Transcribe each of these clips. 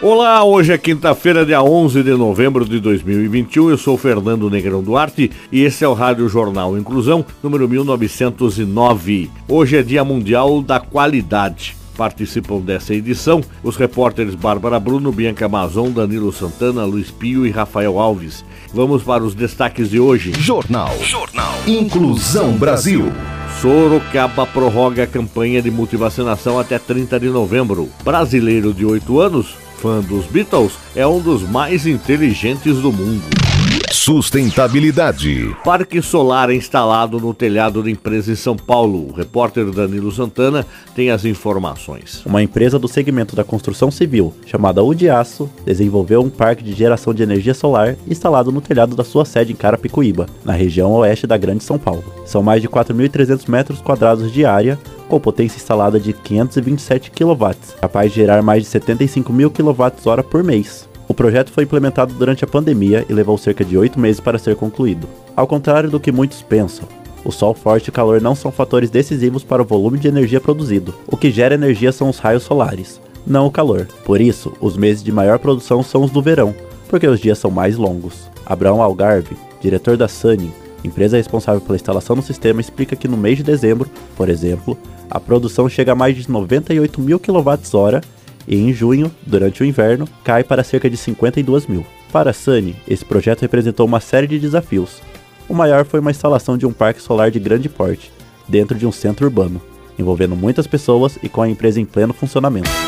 Olá, hoje é quinta-feira, dia 11 de novembro de 2021. Eu sou Fernando Negrão Duarte e esse é o Rádio Jornal Inclusão, número 1909. Hoje é Dia Mundial da Qualidade. Participam dessa edição os repórteres Bárbara Bruno, Bianca Amazon, Danilo Santana, Luiz Pio e Rafael Alves. Vamos para os destaques de hoje. Jornal. Jornal. Inclusão Brasil. Sorocaba prorroga a campanha de multivacinação até 30 de novembro. Brasileiro de 8 anos fã dos Beatles, é um dos mais inteligentes do mundo. Sustentabilidade. Parque solar instalado no telhado da empresa em São Paulo. O repórter Danilo Santana tem as informações. Uma empresa do segmento da construção civil, chamada Udiaço, desenvolveu um parque de geração de energia solar instalado no telhado da sua sede em Carapicuíba, na região oeste da Grande São Paulo. São mais de 4.300 metros quadrados de área, com potência instalada de 527 kW, capaz de gerar mais de 75 mil kWh por mês. O projeto foi implementado durante a pandemia e levou cerca de oito meses para ser concluído. Ao contrário do que muitos pensam, o sol forte e o calor não são fatores decisivos para o volume de energia produzido. O que gera energia são os raios solares, não o calor. Por isso, os meses de maior produção são os do verão, porque os dias são mais longos. Abraão Algarve, diretor da Sunning, empresa responsável pela instalação do sistema, explica que no mês de dezembro, por exemplo, a produção chega a mais de 98 mil kWh e em junho, durante o inverno, cai para cerca de 52 mil. Para a Sunny, esse projeto representou uma série de desafios. O maior foi uma instalação de um parque solar de grande porte, dentro de um centro urbano envolvendo muitas pessoas e com a empresa em pleno funcionamento.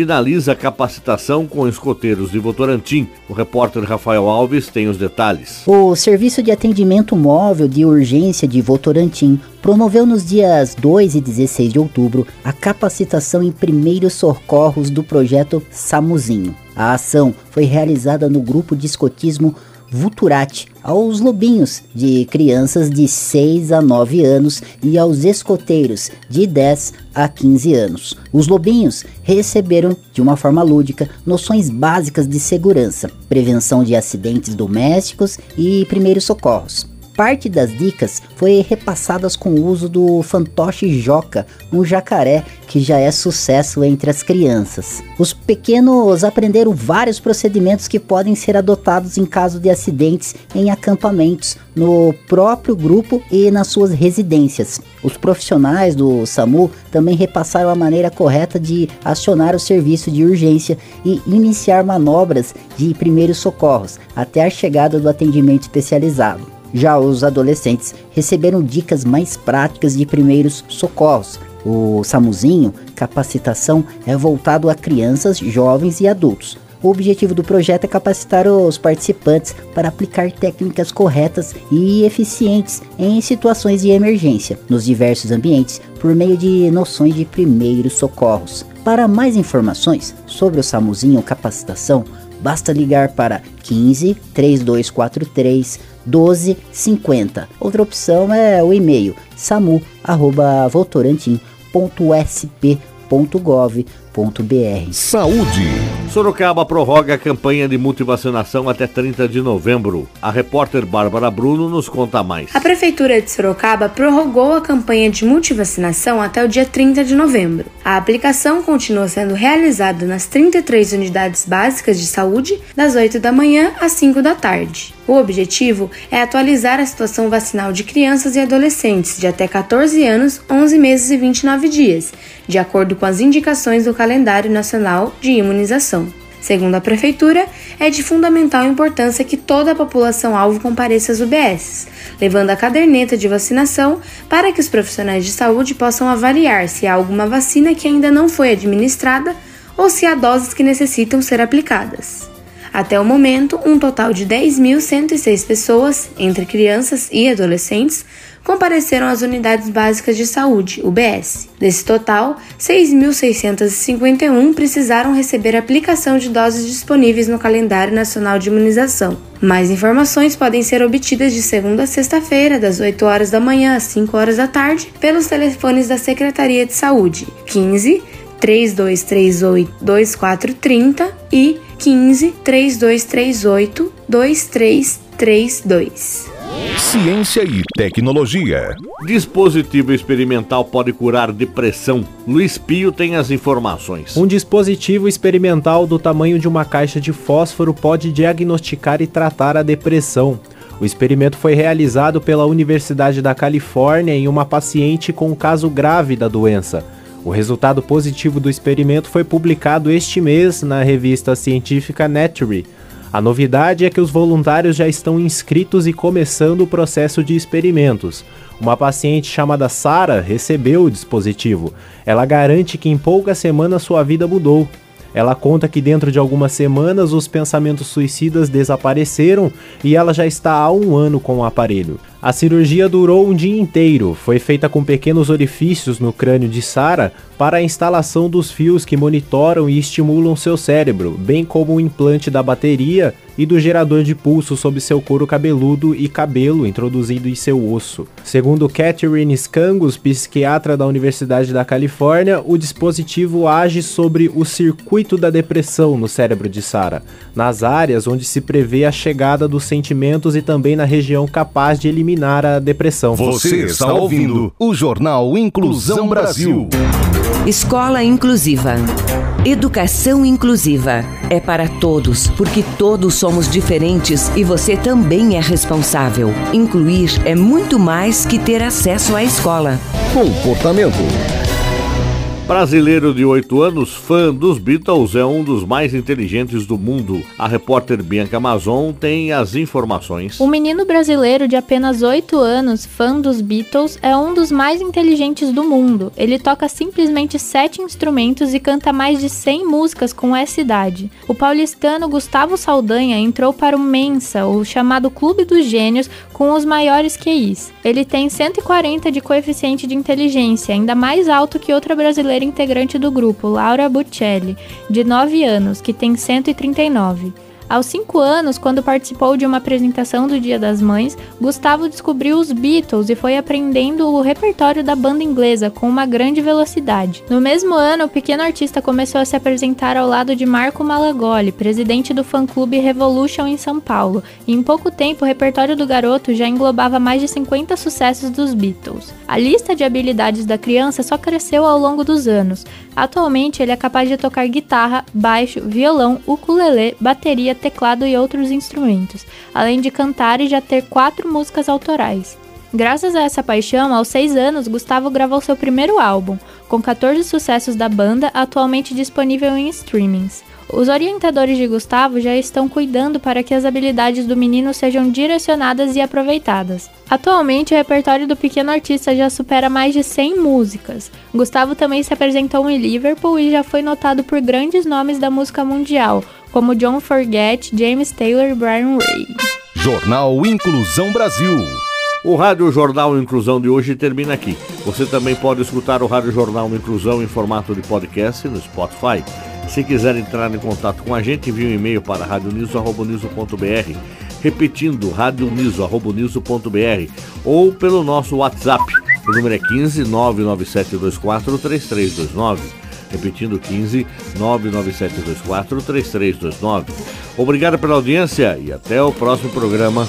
finaliza a capacitação com escoteiros de Votorantim. O repórter Rafael Alves tem os detalhes. O Serviço de Atendimento Móvel de Urgência de Votorantim promoveu nos dias 2 e 16 de outubro a capacitação em primeiros socorros do projeto Samuzinho. A ação foi realizada no grupo de escotismo Vuturati aos lobinhos de crianças de 6 a 9 anos e aos escoteiros de 10 a 15 anos. Os lobinhos receberam, de uma forma lúdica, noções básicas de segurança, prevenção de acidentes domésticos e primeiros socorros. Parte das dicas foi repassadas com o uso do fantoche joca, um jacaré que já é sucesso entre as crianças. Os pequenos aprenderam vários procedimentos que podem ser adotados em caso de acidentes em acampamentos, no próprio grupo e nas suas residências. Os profissionais do SAMU também repassaram a maneira correta de acionar o serviço de urgência e iniciar manobras de primeiros socorros até a chegada do atendimento especializado. Já os adolescentes receberam dicas mais práticas de primeiros socorros. O SAMUzinho Capacitação é voltado a crianças, jovens e adultos. O objetivo do projeto é capacitar os participantes para aplicar técnicas corretas e eficientes em situações de emergência nos diversos ambientes por meio de noções de primeiros socorros. Para mais informações sobre o SAMUzinho Capacitação, basta ligar para 15 3243 1250. Outra opção é o e-mail samu@votorantim.sp.gov.br. Saúde. Sorocaba prorroga a campanha de multivacinação até 30 de novembro. A repórter Bárbara Bruno nos conta mais. A Prefeitura de Sorocaba prorrogou a campanha de multivacinação até o dia 30 de novembro. A aplicação continua sendo realizada nas 33 unidades básicas de saúde, das 8 da manhã às 5 da tarde. O objetivo é atualizar a situação vacinal de crianças e adolescentes de até 14 anos, 11 meses e 29 dias, de acordo com as indicações do calendário nacional de imunização. Segundo a Prefeitura, é de fundamental importância que toda a população-alvo compareça às UBSs, levando a caderneta de vacinação para que os profissionais de saúde possam avaliar se há alguma vacina que ainda não foi administrada ou se há doses que necessitam ser aplicadas. Até o momento, um total de 10.106 pessoas, entre crianças e adolescentes, compareceram às unidades básicas de saúde, UBS. Desse total, 6.651 precisaram receber aplicação de doses disponíveis no calendário nacional de imunização. Mais informações podem ser obtidas de segunda a sexta-feira, das 8 horas da manhã às 5 horas da tarde, pelos telefones da Secretaria de Saúde 15 3238 2430 e 15 3238 2332. Ciência e tecnologia. Dispositivo experimental pode curar depressão. Luiz Pio tem as informações. Um dispositivo experimental do tamanho de uma caixa de fósforo pode diagnosticar e tratar a depressão. O experimento foi realizado pela Universidade da Califórnia em uma paciente com um caso grave da doença. O resultado positivo do experimento foi publicado este mês na revista científica Nature. A novidade é que os voluntários já estão inscritos e começando o processo de experimentos. Uma paciente chamada Sara recebeu o dispositivo. Ela garante que em poucas semanas sua vida mudou. Ela conta que dentro de algumas semanas os pensamentos suicidas desapareceram e ela já está há um ano com o aparelho. A cirurgia durou um dia inteiro, foi feita com pequenos orifícios no crânio de Sara para a instalação dos fios que monitoram e estimulam seu cérebro, bem como o implante da bateria e do gerador de pulso sob seu couro cabeludo e cabelo introduzido em seu osso. Segundo Catherine Scangos, psiquiatra da Universidade da Califórnia, o dispositivo age sobre o circuito da depressão no cérebro de Sara, nas áreas onde se prevê a chegada dos sentimentos e também na região capaz de eliminar eliminar a depressão. Você está ouvindo o Jornal Inclusão Brasil. Escola Inclusiva. Educação inclusiva é para todos, porque todos somos diferentes e você também é responsável. Incluir é muito mais que ter acesso à escola. Comportamento. Brasileiro de 8 anos, fã dos Beatles, é um dos mais inteligentes do mundo. A repórter Bianca Amazon tem as informações. O menino brasileiro de apenas 8 anos, fã dos Beatles, é um dos mais inteligentes do mundo. Ele toca simplesmente 7 instrumentos e canta mais de 100 músicas com essa idade. O paulistano Gustavo Saldanha entrou para o Mensa, o chamado Clube dos Gênios, com os maiores QIs. Ele tem 140 de coeficiente de inteligência, ainda mais alto que outra brasileira integrante do grupo, Laura Buccelli, de 9 anos, que tem 139. Aos 5 anos, quando participou de uma apresentação do Dia das Mães, Gustavo descobriu os Beatles e foi aprendendo o repertório da banda inglesa com uma grande velocidade. No mesmo ano, o pequeno artista começou a se apresentar ao lado de Marco Malagoli, presidente do fã-clube Revolution em São Paulo, e em pouco tempo o repertório do garoto já englobava mais de 50 sucessos dos Beatles. A lista de habilidades da criança só cresceu ao longo dos anos. Atualmente, ele é capaz de tocar guitarra, baixo, violão, ukulele, bateria, teclado e outros instrumentos, além de cantar e já ter quatro músicas autorais. Graças a essa paixão, aos 6 anos, Gustavo gravou seu primeiro álbum, com 14 sucessos da banda, atualmente disponível em streamings. Os orientadores de Gustavo já estão cuidando para que as habilidades do menino sejam direcionadas e aproveitadas. Atualmente, o repertório do pequeno artista já supera mais de 100 músicas. Gustavo também se apresentou em Liverpool e já foi notado por grandes nomes da música mundial, como John Forget, James Taylor e Brian Ray. Jornal Inclusão Brasil. O Rádio Jornal Inclusão de hoje termina aqui. Você também pode escutar o Rádio Jornal Inclusão em formato de podcast no Spotify. Se quiser entrar em contato com a gente, envie um e-mail para radioniso.br, repetindo radioniso.br ou pelo nosso WhatsApp. O número é 15 99724 3329 repetindo 15 99724 3329. Obrigado pela audiência e até o próximo programa